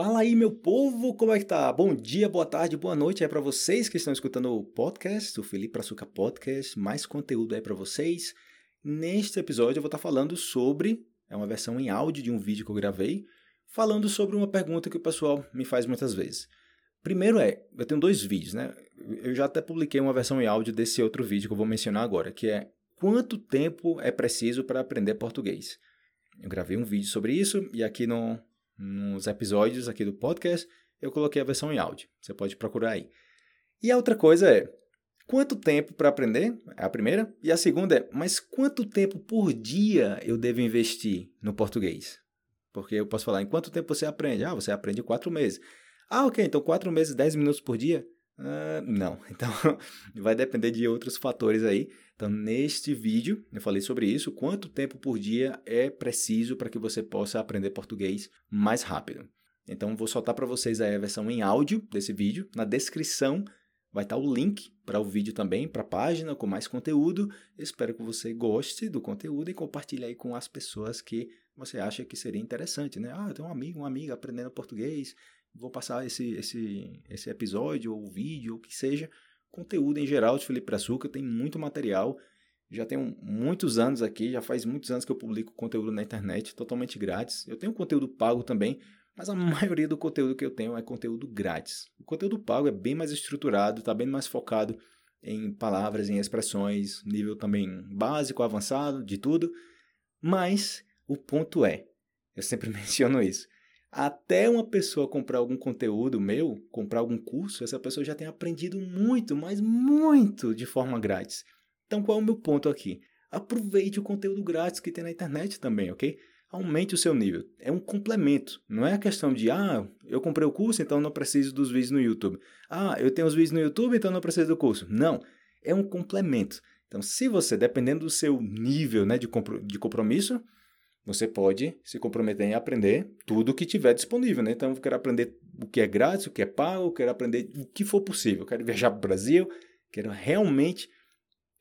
Fala aí, meu povo, como é que tá? Bom dia, boa tarde, boa noite aí para vocês que estão escutando o podcast, o Felipe Açúcar Podcast, mais conteúdo aí para vocês. Neste episódio eu vou estar tá falando sobre, é uma versão em áudio de um vídeo que eu gravei, falando sobre uma pergunta que o pessoal me faz muitas vezes. Primeiro é, eu tenho dois vídeos, né? Eu já até publiquei uma versão em áudio desse outro vídeo que eu vou mencionar agora, que é quanto tempo é preciso para aprender português. Eu gravei um vídeo sobre isso e aqui no, nos episódios aqui do podcast, eu coloquei a versão em áudio. Você pode procurar aí. E a outra coisa é, quanto tempo para aprender? É a primeira. E a segunda é, mas quanto tempo por dia eu devo investir no português? Porque eu posso falar, em quanto tempo você aprende? Ah, você aprende quatro meses. Ah, ok, então quatro meses, dez minutos por dia? Uh, não, então vai depender de outros fatores aí. Então, neste vídeo, eu falei sobre isso, quanto tempo por dia é preciso para que você possa aprender português mais rápido. Então, vou soltar para vocês a versão em áudio desse vídeo. Na descrição vai estar o link para o vídeo também, para a página com mais conteúdo. espero que você goste do conteúdo e compartilhe aí com as pessoas que você acha que seria interessante, né? Ah, eu tenho um amigo, uma amiga aprendendo português, vou passar esse, esse, esse episódio ou vídeo, ou o que seja, conteúdo em geral de Felipe Açúcar, tem muito material. Já tenho muitos anos aqui, já faz muitos anos que eu publico conteúdo na internet, totalmente grátis. Eu tenho conteúdo pago também, mas a maioria do conteúdo que eu tenho é conteúdo grátis. O conteúdo pago é bem mais estruturado, está bem mais focado em palavras, em expressões, nível também básico, avançado, de tudo. Mas o ponto é, eu sempre menciono isso, até uma pessoa comprar algum conteúdo meu, comprar algum curso, essa pessoa já tem aprendido muito, mas muito de forma grátis. Então, qual é o meu ponto aqui? Aproveite o conteúdo grátis que tem na internet também, ok? Aumente o seu nível. É um complemento. Não é a questão de, ah, eu comprei o curso, então não preciso dos vídeos no YouTube. Ah, eu tenho os vídeos no YouTube, então não preciso do curso. Não. É um complemento. Então, se você, dependendo do seu nível né, de compromisso, você pode se comprometer em aprender tudo o que tiver disponível, né? Então, eu quero aprender o que é grátis, o que é pago, eu quero aprender o que for possível. Eu quero viajar para o Brasil, quero realmente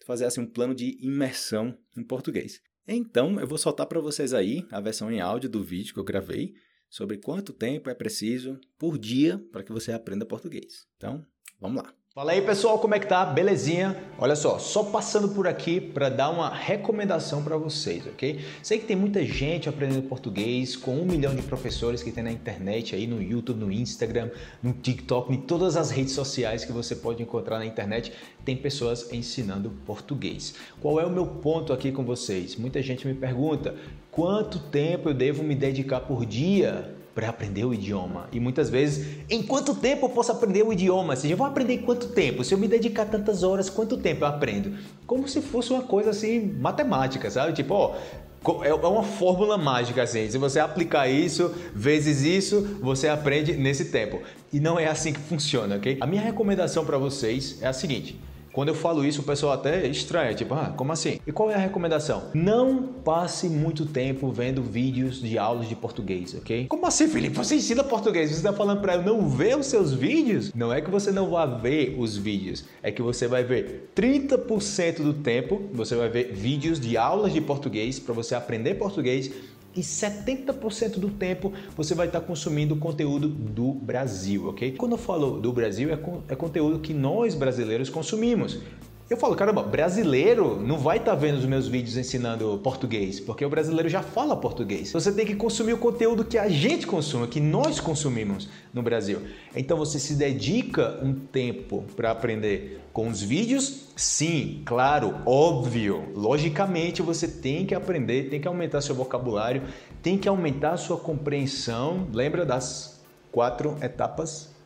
fazer assim um plano de imersão em português. Então, eu vou soltar para vocês aí a versão em áudio do vídeo que eu gravei sobre quanto tempo é preciso por dia para que você aprenda português. Então, vamos lá. Fala aí pessoal, como é que tá? Belezinha? Olha só, só passando por aqui para dar uma recomendação para vocês, ok? Sei que tem muita gente aprendendo português com um milhão de professores que tem na internet, aí no YouTube, no Instagram, no TikTok, em todas as redes sociais que você pode encontrar na internet, tem pessoas ensinando português. Qual é o meu ponto aqui com vocês? Muita gente me pergunta quanto tempo eu devo me dedicar por dia para aprender o idioma. E muitas vezes, em quanto tempo eu posso aprender o idioma? Assim, eu vou aprender em quanto tempo? Se eu me dedicar tantas horas, quanto tempo eu aprendo? Como se fosse uma coisa assim, matemática, sabe? Tipo, ó, é, é uma fórmula mágica assim. Se você aplicar isso vezes isso, você aprende nesse tempo. E não é assim que funciona, ok? A minha recomendação para vocês é a seguinte: quando eu falo isso, o pessoal até estranha, tipo, ah, como assim? E qual é a recomendação? Não passe muito tempo vendo vídeos de aulas de português, ok? Como assim, Felipe? Você ensina português? Você está falando para eu não ver os seus vídeos? Não é que você não vá ver os vídeos, é que você vai ver 30% do tempo, você vai ver vídeos de aulas de português para você aprender português e 70% do tempo você vai estar consumindo conteúdo do Brasil, ok? Quando eu falo do Brasil, é, é conteúdo que nós brasileiros consumimos. Eu falo, caramba, brasileiro não vai estar tá vendo os meus vídeos ensinando português, porque o brasileiro já fala português. Você tem que consumir o conteúdo que a gente consome, que nós consumimos no Brasil. Então você se dedica um tempo para aprender com os vídeos? Sim, claro, óbvio. Logicamente você tem que aprender, tem que aumentar seu vocabulário, tem que aumentar sua compreensão. Lembra das quatro etapas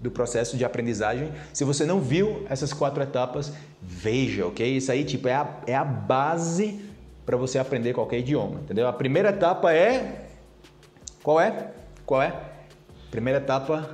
do processo de aprendizagem. Se você não viu essas quatro etapas, veja, ok? Isso aí tipo, é, a, é a base para você aprender qualquer idioma, entendeu? A primeira etapa é. Qual é? Qual é? Primeira etapa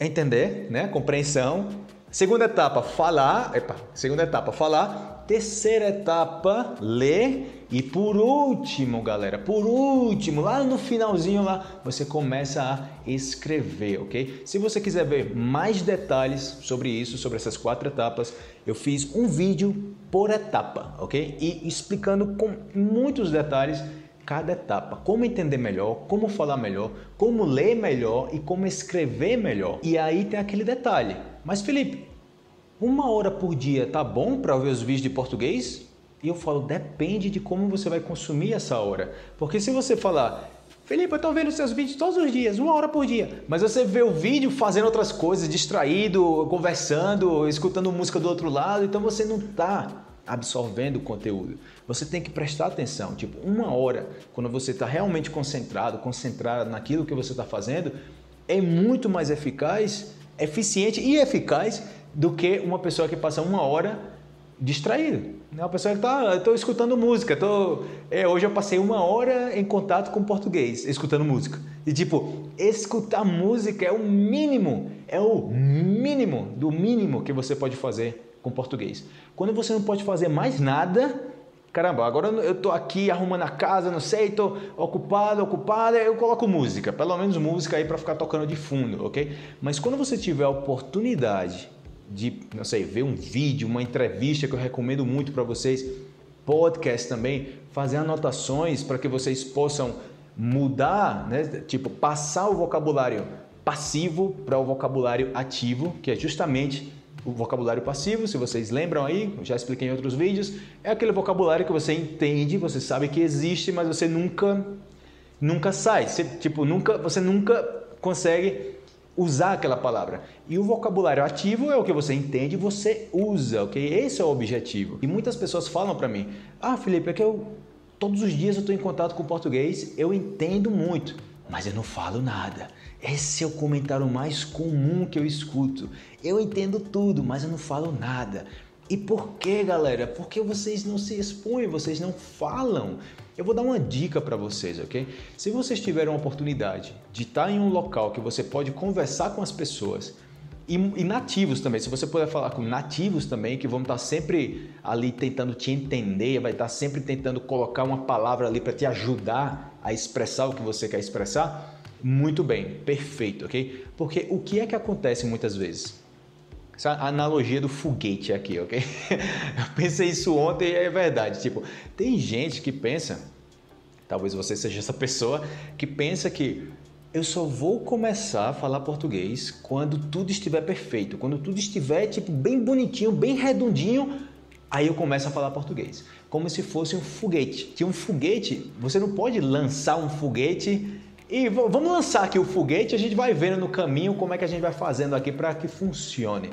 é entender, né? Compreensão. Segunda etapa, falar. Epa, segunda etapa, falar. Terceira etapa, ler. E por último, galera, por último, lá no finalzinho lá, você começa a escrever, ok? Se você quiser ver mais detalhes sobre isso, sobre essas quatro etapas, eu fiz um vídeo por etapa, ok? E explicando com muitos detalhes cada etapa, como entender melhor, como falar melhor, como ler melhor e como escrever melhor. E aí tem aquele detalhe. Mas Felipe, uma hora por dia tá bom para ver os vídeos de português? E eu falo, depende de como você vai consumir essa hora. Porque se você falar, Felipe, eu estou vendo seus vídeos todos os dias, uma hora por dia. Mas você vê o vídeo fazendo outras coisas, distraído, conversando, escutando música do outro lado, então você não está absorvendo o conteúdo. Você tem que prestar atenção. Tipo, uma hora, quando você está realmente concentrado, concentrado naquilo que você está fazendo, é muito mais eficaz, eficiente e eficaz do que uma pessoa que passa uma hora distraído. Né? Uma pessoa que está, estou escutando música, tô, é, hoje eu passei uma hora em contato com português, escutando música. E tipo, escutar música é o mínimo, é o mínimo do mínimo que você pode fazer com português. Quando você não pode fazer mais nada, caramba, agora eu estou aqui arrumando a casa, não sei, estou ocupado, ocupada, eu coloco música, pelo menos música aí para ficar tocando de fundo, ok? Mas quando você tiver a oportunidade de, não sei, ver um vídeo, uma entrevista que eu recomendo muito para vocês, podcast também, fazer anotações para que vocês possam mudar, né? tipo, passar o vocabulário passivo para o vocabulário ativo, que é justamente o vocabulário passivo, se vocês lembram aí, já expliquei em outros vídeos, é aquele vocabulário que você entende, você sabe que existe, mas você nunca nunca sai, você, tipo, nunca, você nunca consegue usar aquela palavra. E o vocabulário ativo é o que você entende e você usa, ok? Esse é o objetivo. E muitas pessoas falam para mim: Ah, Felipe, é que eu todos os dias eu estou em contato com português, eu entendo muito, mas eu não falo nada. Esse é o comentário mais comum que eu escuto. Eu entendo tudo, mas eu não falo nada. E por que, galera? Porque vocês não se expõem, vocês não falam. Eu vou dar uma dica para vocês, ok? Se vocês tiverem uma oportunidade de estar em um local que você pode conversar com as pessoas e, e, nativos também, se você puder falar com nativos também, que vão estar sempre ali tentando te entender, vai estar sempre tentando colocar uma palavra ali para te ajudar a expressar o que você quer expressar, muito bem, perfeito, ok? Porque o que é que acontece muitas vezes? Essa analogia do foguete aqui, ok? Eu pensei isso ontem e é verdade. Tipo, tem gente que pensa, talvez você seja essa pessoa, que pensa que eu só vou começar a falar português quando tudo estiver perfeito, quando tudo estiver tipo bem bonitinho, bem redondinho, aí eu começo a falar português, como se fosse um foguete. Que um foguete, você não pode lançar um foguete e vamos lançar aqui o foguete, a gente vai vendo no caminho como é que a gente vai fazendo aqui para que funcione.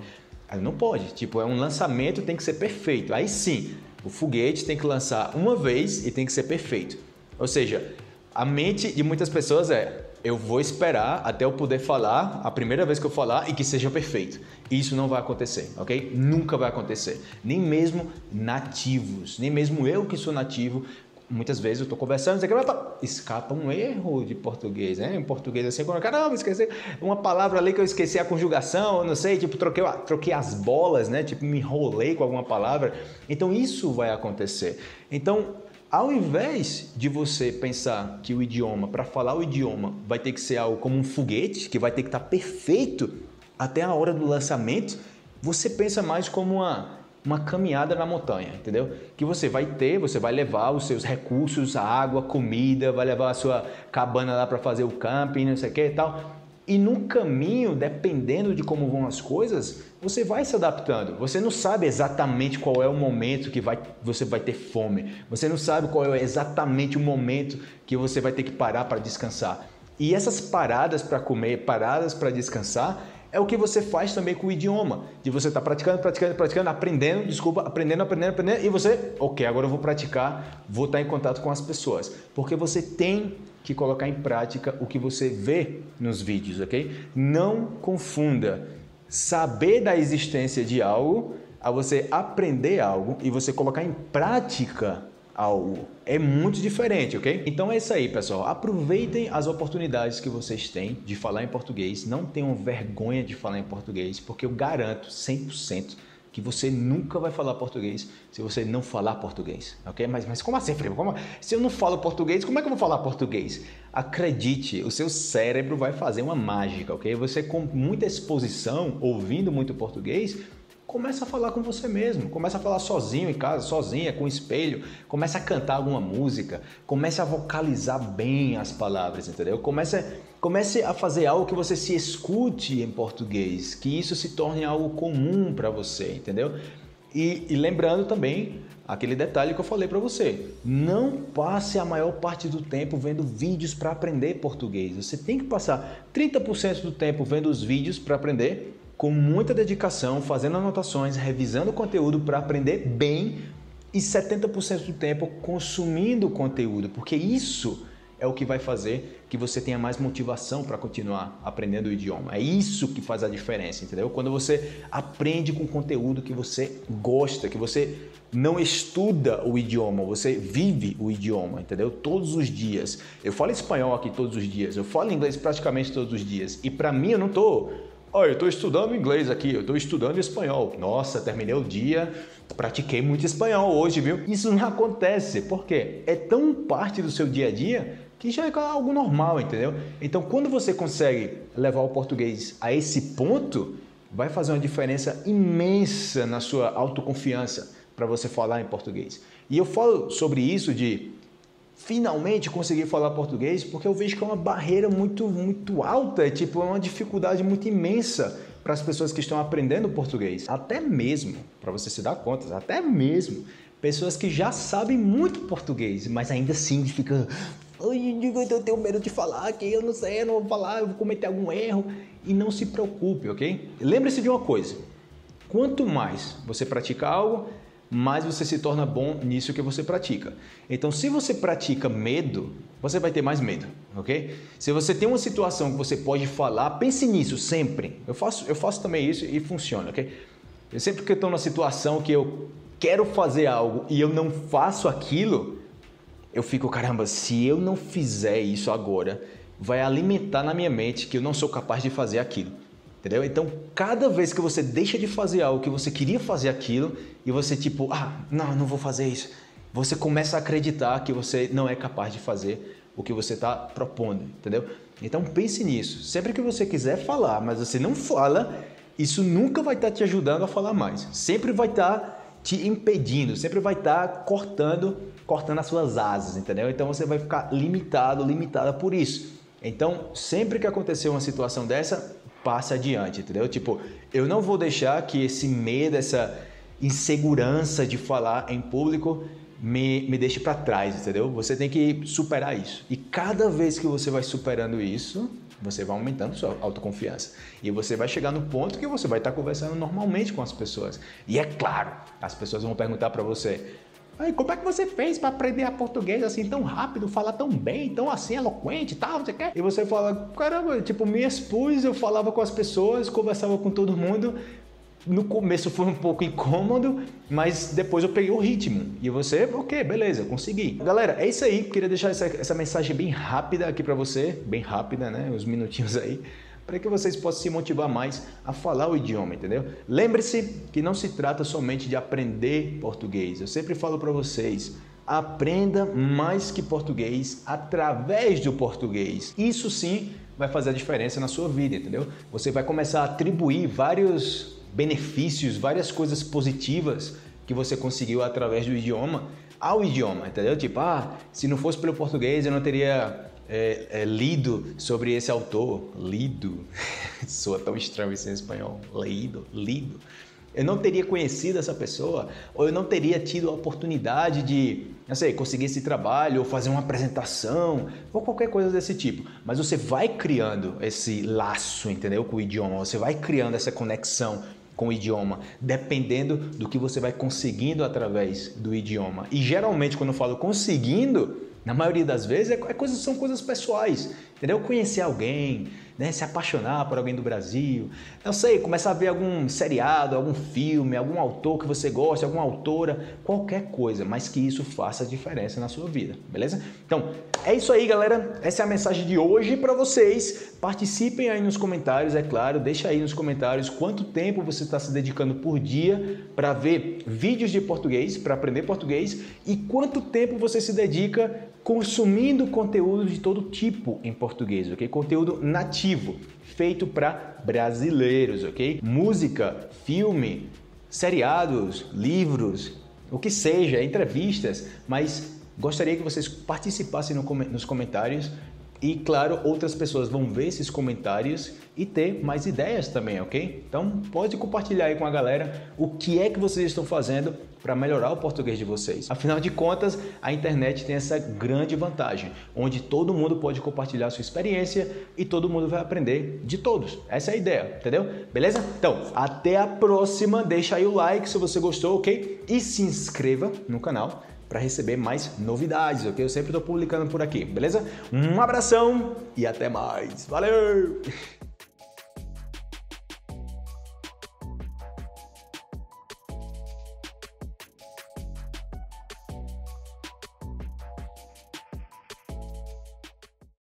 Aí não pode, tipo, é um lançamento, tem que ser perfeito. Aí sim, o foguete tem que lançar uma vez e tem que ser perfeito. Ou seja, a mente de muitas pessoas é: eu vou esperar até eu poder falar a primeira vez que eu falar e que seja perfeito. Isso não vai acontecer, ok? Nunca vai acontecer. Nem mesmo nativos, nem mesmo eu que sou nativo, muitas vezes eu estou conversando, escapa um erro de português, né? Em português assim, quando caramba, esqueci uma palavra ali que eu esqueci a conjugação, não sei, tipo, troquei, troquei as bolas, né? Tipo, me enrolei com alguma palavra. Então isso vai acontecer. Então, ao invés de você pensar que o idioma, para falar o idioma, vai ter que ser algo como um foguete, que vai ter que estar tá perfeito até a hora do lançamento, você pensa mais como uma uma caminhada na montanha, entendeu? Que você vai ter, você vai levar os seus recursos, água, comida, vai levar a sua cabana lá para fazer o camping, não sei o que e tal. E no caminho, dependendo de como vão as coisas, você vai se adaptando. Você não sabe exatamente qual é o momento que vai, você vai ter fome. Você não sabe qual é exatamente o momento que você vai ter que parar para descansar. E essas paradas para comer, paradas para descansar, é o que você faz também com o idioma. De você estar tá praticando, praticando, praticando, aprendendo, desculpa, aprendendo, aprendendo, aprendendo, e você, ok, agora eu vou praticar, vou estar em contato com as pessoas. Porque você tem que colocar em prática o que você vê nos vídeos, ok? Não confunda saber da existência de algo a você aprender algo e você colocar em prática algo. É muito diferente, ok? Então é isso aí, pessoal. Aproveitem as oportunidades que vocês têm de falar em português. Não tenham vergonha de falar em português, porque eu garanto 100% que você nunca vai falar português se você não falar português, ok? Mas, mas como assim, Felipe? Como, se eu não falo português, como é que eu vou falar português? Acredite, o seu cérebro vai fazer uma mágica, ok? Você com muita exposição, ouvindo muito português, Começa a falar com você mesmo, começa a falar sozinho em casa, sozinha, com o espelho, começa a cantar alguma música, comece a vocalizar bem as palavras, entendeu? Comece, comece a fazer algo que você se escute em português, que isso se torne algo comum para você, entendeu? E, e, lembrando também aquele detalhe que eu falei para você, não passe a maior parte do tempo vendo vídeos para aprender português. Você tem que passar 30% do tempo vendo os vídeos para aprender com muita dedicação, fazendo anotações, revisando o conteúdo para aprender bem e 70% do tempo consumindo o conteúdo, porque isso é o que vai fazer que você tenha mais motivação para continuar aprendendo o idioma. É isso que faz a diferença, entendeu? Quando você aprende com conteúdo que você gosta, que você não estuda o idioma, você vive o idioma, entendeu? Todos os dias. Eu falo espanhol aqui todos os dias, eu falo inglês praticamente todos os dias. E para mim eu não tô Olha, eu estou estudando inglês aqui, eu estou estudando espanhol. Nossa, terminei o dia, pratiquei muito espanhol hoje, viu? Isso não acontece, porque é tão parte do seu dia a dia que já é algo normal, entendeu? Então, quando você consegue levar o português a esse ponto, vai fazer uma diferença imensa na sua autoconfiança para você falar em português. E eu falo sobre isso de finalmente conseguir falar português, porque eu vejo que é uma barreira muito, muito alta, é tipo é uma dificuldade muito imensa para as pessoas que estão aprendendo português. Até mesmo, para você se dar conta, até mesmo pessoas que já sabem muito português, mas ainda assim fica eu tenho medo de falar que eu não sei, eu não vou falar, eu vou cometer algum erro. E não se preocupe, ok? Lembre-se de uma coisa: quanto mais você pratica algo, mais você se torna bom nisso que você pratica. Então, se você pratica medo, você vai ter mais medo, ok? Se você tem uma situação que você pode falar, pense nisso sempre. Eu faço, eu faço também isso e funciona, ok? Eu sempre que estou numa situação que eu quero fazer algo e eu não faço aquilo, eu fico, caramba, se eu não fizer isso agora, vai alimentar na minha mente que eu não sou capaz de fazer aquilo. Entendeu? Então, cada vez que você deixa de fazer algo que você queria fazer aquilo e você tipo, ah, não, não vou fazer isso, você começa a acreditar que você não é capaz de fazer o que você está propondo, entendeu? Então pense nisso. Sempre que você quiser falar, mas você não fala, isso nunca vai estar tá te ajudando a falar mais. Sempre vai estar tá te impedindo, sempre vai estar tá cortando, cortando as suas asas, entendeu? Então você vai ficar limitado, limitada por isso. Então, sempre que acontecer uma situação dessa, passe adiante, entendeu? Tipo, eu não vou deixar que esse medo, essa insegurança de falar em público me, me deixe para trás, entendeu? Você tem que superar isso. E cada vez que você vai superando isso, você vai aumentando sua autoconfiança. E você vai chegar no ponto que você vai estar conversando normalmente com as pessoas. E é claro, as pessoas vão perguntar para você: Aí, como é que você fez para aprender a português assim tão rápido, falar tão bem, tão assim eloquente e tal, você quer? E você fala, caramba, tipo, me expus, eu falava com as pessoas, conversava com todo mundo. No começo foi um pouco incômodo, mas depois eu peguei o ritmo. E você, ok, beleza, consegui. Galera, é isso aí. Queria deixar essa, essa mensagem bem rápida aqui para você, bem rápida, né? Uns minutinhos aí para que vocês possam se motivar mais a falar o idioma, entendeu? Lembre-se que não se trata somente de aprender português. Eu sempre falo para vocês, aprenda mais que português através do português. Isso sim vai fazer a diferença na sua vida, entendeu? Você vai começar a atribuir vários benefícios, várias coisas positivas que você conseguiu através do idioma ao idioma, entendeu? Tipo, ah, se não fosse pelo português eu não teria é, é, lido sobre esse autor, lido, soa tão estranho isso em espanhol, lido, lido, eu não teria conhecido essa pessoa, ou eu não teria tido a oportunidade de, não sei, conseguir esse trabalho, ou fazer uma apresentação, ou qualquer coisa desse tipo. Mas você vai criando esse laço, entendeu, com o idioma, você vai criando essa conexão com o idioma, dependendo do que você vai conseguindo através do idioma. E geralmente, quando eu falo conseguindo, na maioria das vezes é, é são coisas pessoais, entendeu? Conhecer alguém, né? se apaixonar por alguém do Brasil, não sei, começar a ver algum seriado, algum filme, algum autor que você gosta, alguma autora, qualquer coisa, mas que isso faça diferença na sua vida, beleza? Então, é isso aí, galera. Essa é a mensagem de hoje para vocês. Participem aí nos comentários, é claro, deixa aí nos comentários quanto tempo você está se dedicando por dia para ver vídeos de português, para aprender português e quanto tempo você se dedica consumindo conteúdo de todo tipo em português, ok? Conteúdo nativo, feito para brasileiros, ok? Música, filme, seriados, livros, o que seja, entrevistas, mas gostaria que vocês participassem no, nos comentários e claro, outras pessoas vão ver esses comentários e ter mais ideias também, ok? Então pode compartilhar aí com a galera o que é que vocês estão fazendo para melhorar o português de vocês. Afinal de contas, a internet tem essa grande vantagem, onde todo mundo pode compartilhar sua experiência e todo mundo vai aprender de todos. Essa é a ideia, entendeu? Beleza? Então, até a próxima. Deixa aí o like se você gostou, ok? E se inscreva no canal para receber mais novidades, ok? Eu sempre estou publicando por aqui, beleza? Um abração e até mais. Valeu!